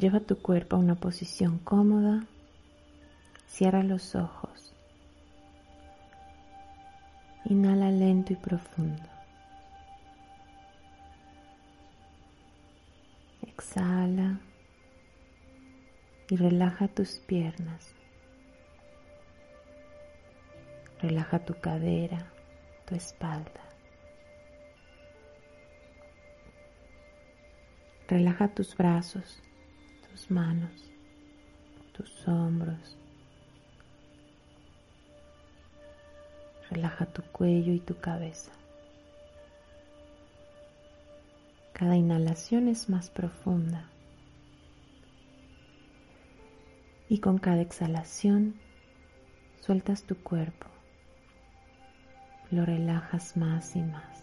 Lleva tu cuerpo a una posición cómoda. Cierra los ojos. Inhala lento y profundo. Exhala y relaja tus piernas. Relaja tu cadera, tu espalda. Relaja tus brazos, tus manos, tus hombros. Relaja tu cuello y tu cabeza. Cada inhalación es más profunda. Y con cada exhalación sueltas tu cuerpo. Lo relajas más y más.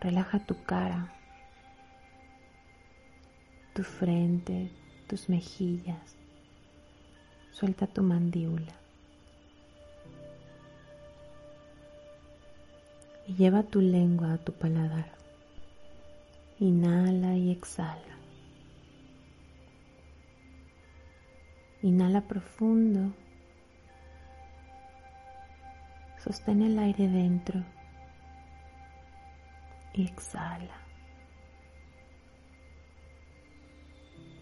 Relaja tu cara, tu frente, tus mejillas. Suelta tu mandíbula. Y lleva tu lengua a tu paladar. Inhala y exhala. Inhala profundo. Sostén el aire dentro y exhala.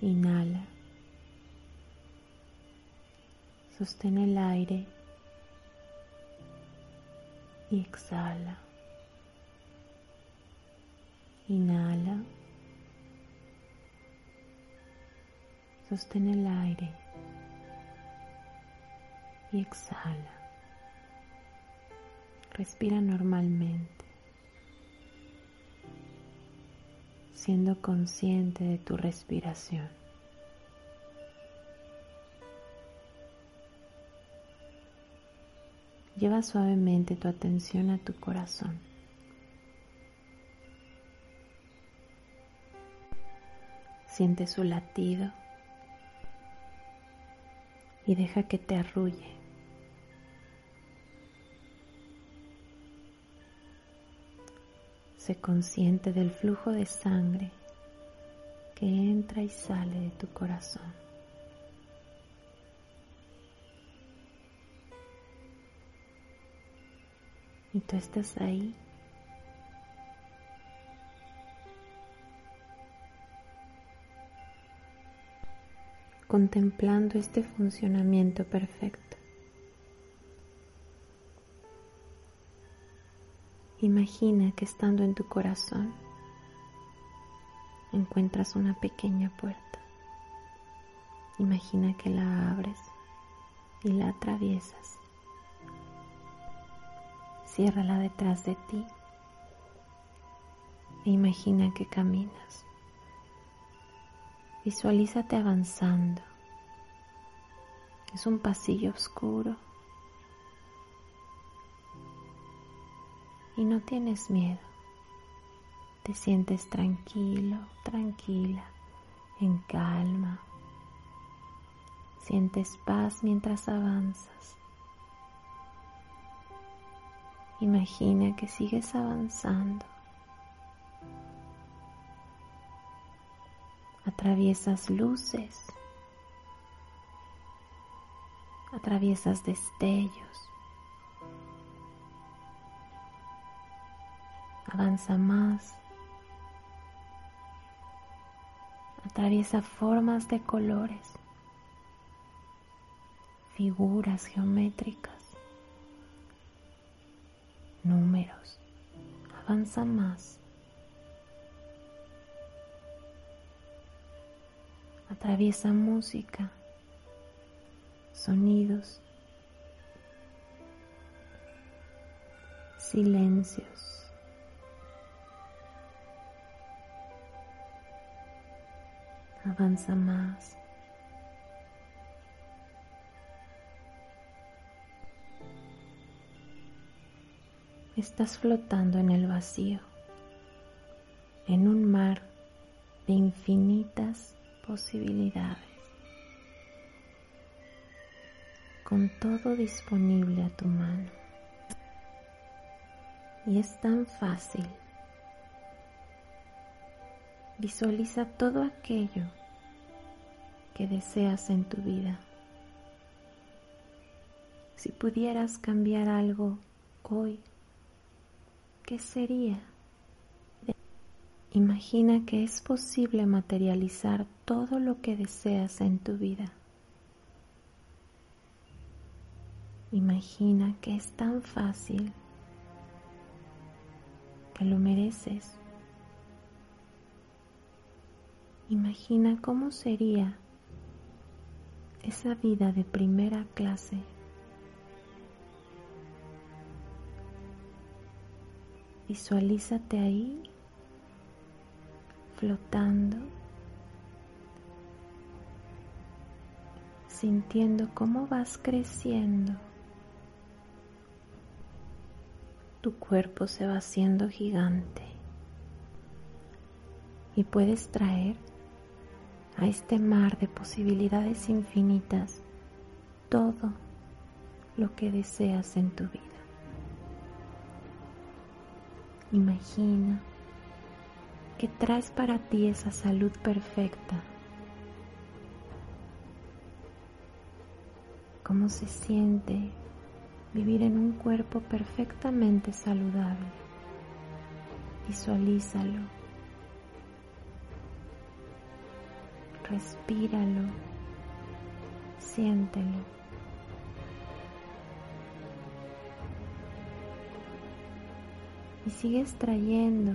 Inhala. Sostén el aire y exhala. Inhala. Sostén el aire y exhala. Respira normalmente. Siendo consciente de tu respiración. Lleva suavemente tu atención a tu corazón. Siente su latido y deja que te arrulle. Consciente del flujo de sangre que entra y sale de tu corazón. Y tú estás ahí. contemplando este funcionamiento perfecto. Imagina que estando en tu corazón encuentras una pequeña puerta. Imagina que la abres y la atraviesas. Ciérrala detrás de ti e imagina que caminas. Visualízate avanzando. Es un pasillo oscuro y no tienes miedo. Te sientes tranquilo, tranquila, en calma. Sientes paz mientras avanzas. Imagina que sigues avanzando. Atraviesas luces. Atraviesas destellos. Avanza más, atraviesa formas de colores, figuras geométricas, números, avanza más. Atraviesa música, sonidos, silencios. Avanza más. Estás flotando en el vacío, en un mar de infinitas posibilidades, con todo disponible a tu mano. Y es tan fácil. Visualiza todo aquello que deseas en tu vida. Si pudieras cambiar algo hoy, ¿qué sería? Imagina que es posible materializar todo lo que deseas en tu vida. Imagina que es tan fácil que lo mereces. Imagina cómo sería esa vida de primera clase. Visualízate ahí flotando, sintiendo cómo vas creciendo. Tu cuerpo se va haciendo gigante y puedes traer a este mar de posibilidades infinitas todo lo que deseas en tu vida. Imagina que traes para ti esa salud perfecta. ¿Cómo se siente vivir en un cuerpo perfectamente saludable? Visualízalo. Respíralo. Siéntelo. Y sigues trayendo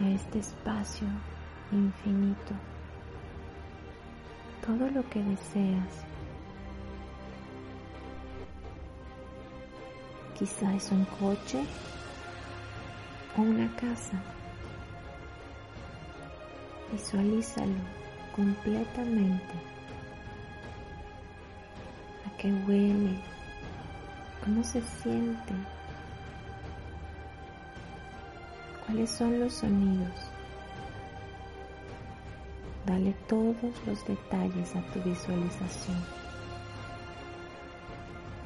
a este espacio infinito todo lo que deseas. Quizá es un coche o una casa. Visualízalo completamente. A qué huele, cómo se siente. ¿Cuáles son los sonidos? Dale todos los detalles a tu visualización.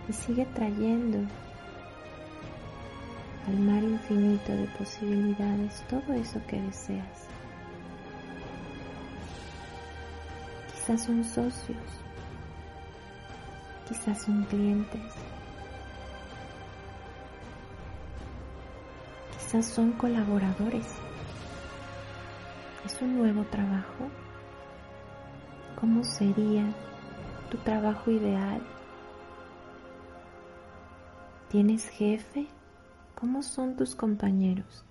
Y sigue trayendo al mar infinito de posibilidades todo eso que deseas. Quizás son socios, quizás son clientes, son colaboradores. ¿Es un nuevo trabajo? ¿Cómo sería tu trabajo ideal? ¿Tienes jefe? ¿Cómo son tus compañeros?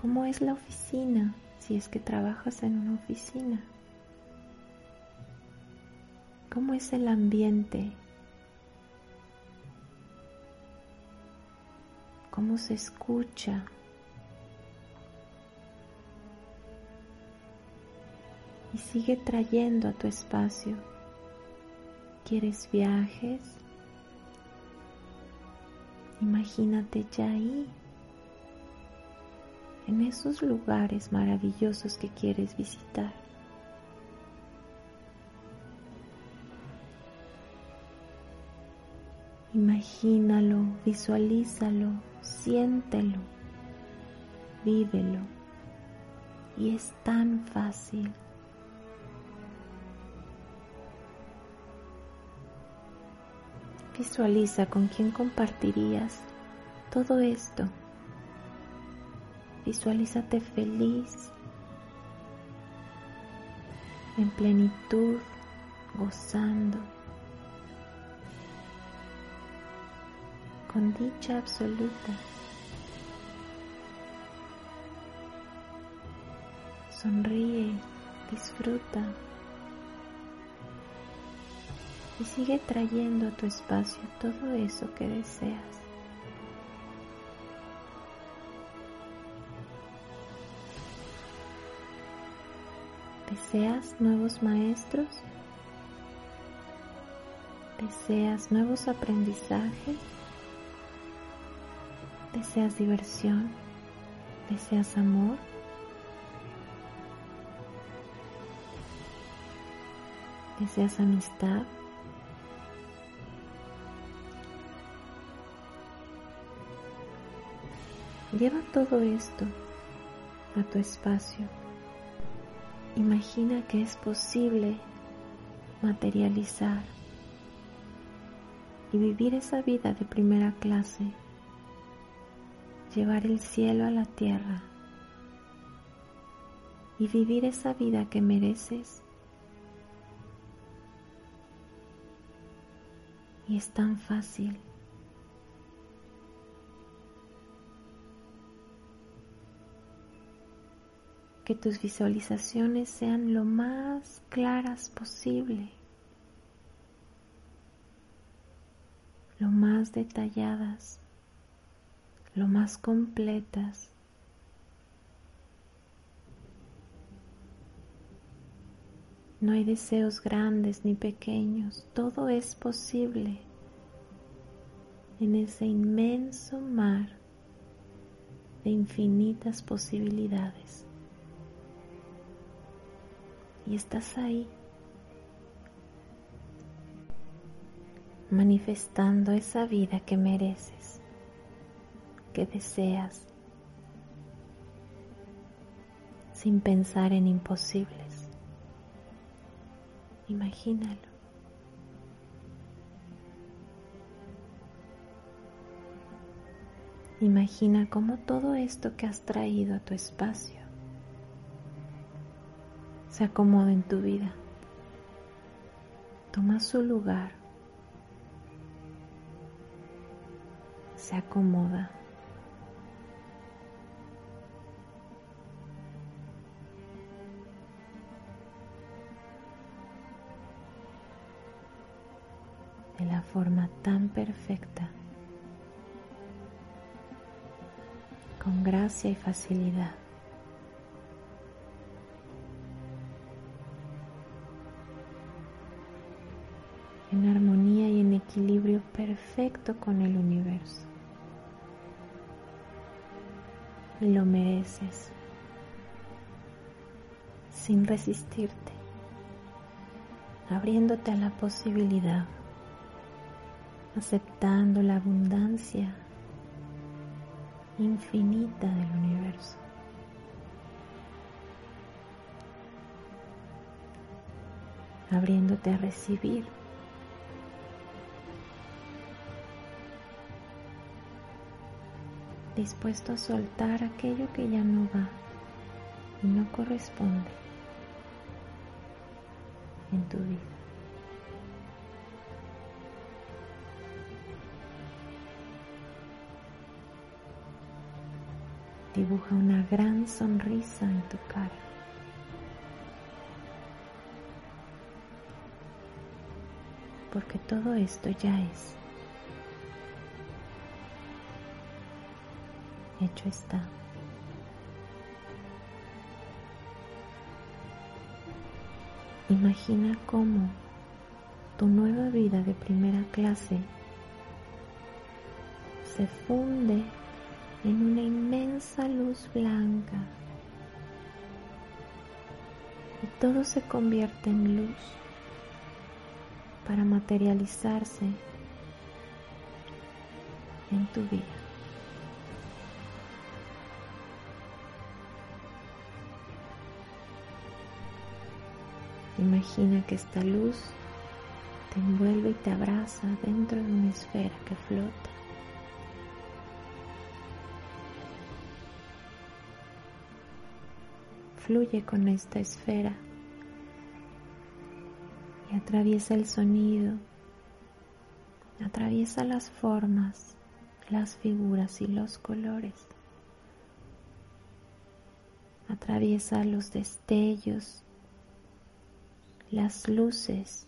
¿Cómo es la oficina si es que trabajas en una oficina? ¿Cómo es el ambiente cómo se escucha. Y sigue trayendo a tu espacio. ¿Quieres viajes? Imagínate ya ahí, en esos lugares maravillosos que quieres visitar. Imagínalo, visualízalo, siéntelo, vívelo. Y es tan fácil. Visualiza con quién compartirías todo esto. Visualízate feliz, en plenitud, gozando. Con dicha absoluta. Sonríe, disfruta y sigue trayendo a tu espacio todo eso que deseas. ¿Deseas nuevos maestros? ¿Deseas nuevos aprendizajes? ¿Deseas diversión? ¿Deseas amor? ¿Deseas amistad? Lleva todo esto a tu espacio. Imagina que es posible materializar y vivir esa vida de primera clase, llevar el cielo a la tierra y vivir esa vida que mereces. Y es tan fácil. que tus visualizaciones sean lo más claras posible, lo más detalladas, lo más completas. No hay deseos grandes ni pequeños, todo es posible en ese inmenso mar de infinitas posibilidades. Y estás ahí manifestando esa vida que mereces, que deseas, sin pensar en imposibles. Imagínalo. Imagina cómo todo esto que has traído a tu espacio se acomoda en tu vida. Toma su lugar. Se acomoda. De la forma tan perfecta, con gracia y facilidad. en armonía y en equilibrio perfecto con el universo. Y lo mereces sin resistirte, abriéndote a la posibilidad, aceptando la abundancia infinita del universo. abriéndote a recibir dispuesto a soltar aquello que ya no va y no corresponde en tu vida. Dibuja una gran sonrisa en tu cara. Porque todo esto ya es. hecho está. Imagina cómo tu nueva vida de primera clase se funde en una inmensa luz blanca y todo se convierte en luz para materializarse en tu vida. Imagina que esta luz te envuelve y te abraza dentro de una esfera que flota. Fluye con esta esfera y atraviesa el sonido, atraviesa las formas, las figuras y los colores. Atraviesa los destellos las luces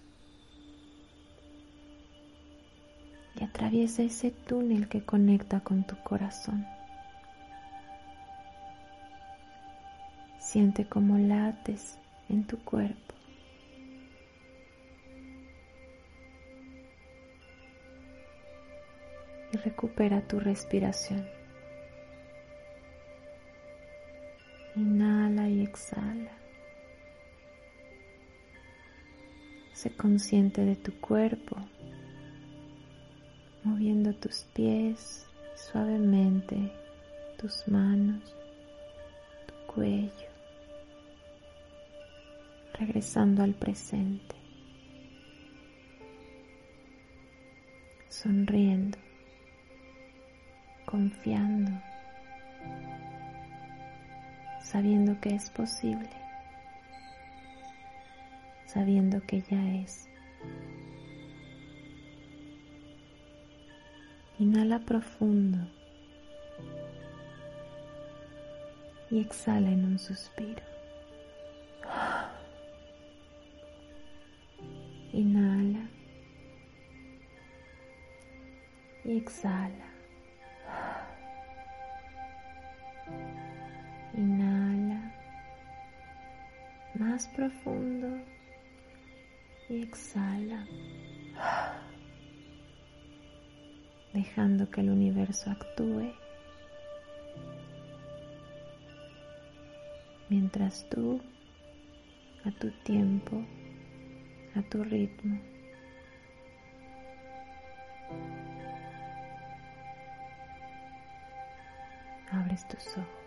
y atraviesa ese túnel que conecta con tu corazón. Siente cómo lates en tu cuerpo. Y recupera tu respiración. Inhala y exhala. Sé consciente de tu cuerpo, moviendo tus pies suavemente, tus manos, tu cuello, regresando al presente, sonriendo, confiando, sabiendo que es posible sabiendo que ya es. Inhala profundo y exhala en un suspiro. Inhala. Y exhala. Inhala. Más profundo. Y exhala, dejando que el universo actúe. Mientras tú, a tu tiempo, a tu ritmo, abres tus ojos.